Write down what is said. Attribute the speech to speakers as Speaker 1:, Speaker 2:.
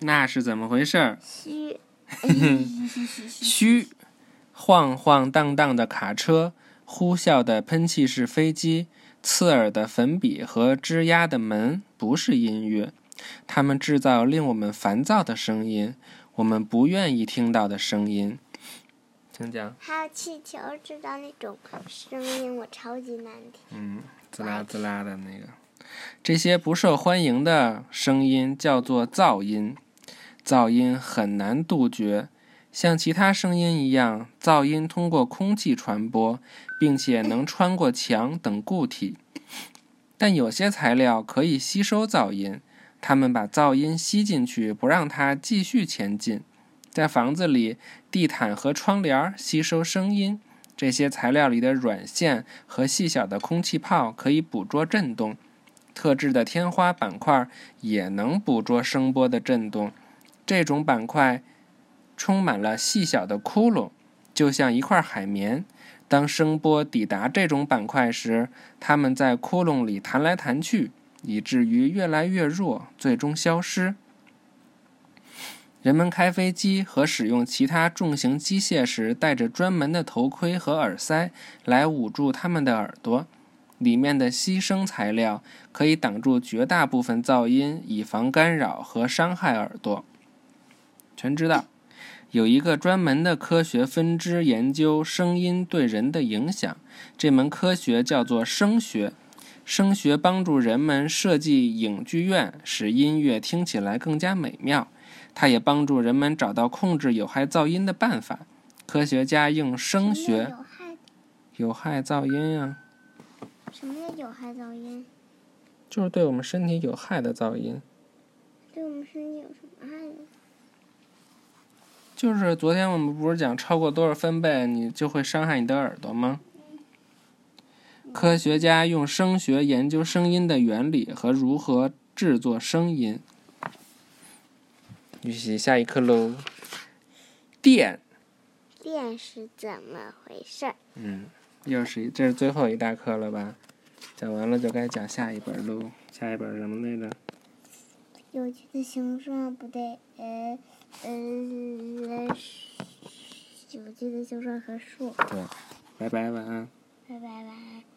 Speaker 1: 那是怎么回事儿？
Speaker 2: 嘘，
Speaker 1: 嘘，晃晃荡荡的卡车，呼啸的喷气式飞机，刺耳的粉笔和吱呀的门，不是音乐，它们制造令我们烦躁的声音，我们不愿意听到的声音。请讲。
Speaker 2: 还有气球制造那种声音，我超级难听。
Speaker 1: 嗯，滋啦滋啦的那个，这些不受欢迎的声音叫做噪音。噪音很难杜绝，像其他声音一样，噪音通过空气传播，并且能穿过墙等固体。但有些材料可以吸收噪音，它们把噪音吸进去，不让它继续前进。在房子里，地毯和窗帘吸收声音。这些材料里的软线和细小的空气泡可以捕捉震动。特制的天花板块也能捕捉声波的震动。这种板块充满了细小的窟窿，就像一块海绵。当声波抵达这种板块时，它们在窟窿里弹来弹去，以至于越来越弱，最终消失。人们开飞机和使用其他重型机械时，戴着专门的头盔和耳塞来捂住他们的耳朵。里面的吸声材料可以挡住绝大部分噪音，以防干扰和伤害耳朵。全知道，有一个专门的科学分支研究声音对人的影响。这门科学叫做声学。声学帮助人们设计影剧院，使音乐听起来更加美妙。它也帮助人们找到控制有害噪音的办法。科学家用声学
Speaker 2: 有害？
Speaker 1: 有害噪音啊，
Speaker 2: 什么叫有害噪音？
Speaker 1: 就是对我们身体有害的噪音。
Speaker 2: 对我们身体有什么？
Speaker 1: 就是昨天我们不是讲超过多少分贝你就会伤害你的耳朵吗？科学家用声学研究声音的原理和如何制作声音。预习下一课喽。电，
Speaker 2: 电是怎么回事？
Speaker 1: 嗯，又是一，这是最后一大课了吧？讲完了就该讲下一本喽。下一本什么来着？
Speaker 2: 有趣的形状不对，呃呃，有趣的形状和树。
Speaker 1: 对，拜拜，晚安。
Speaker 2: 拜拜拜。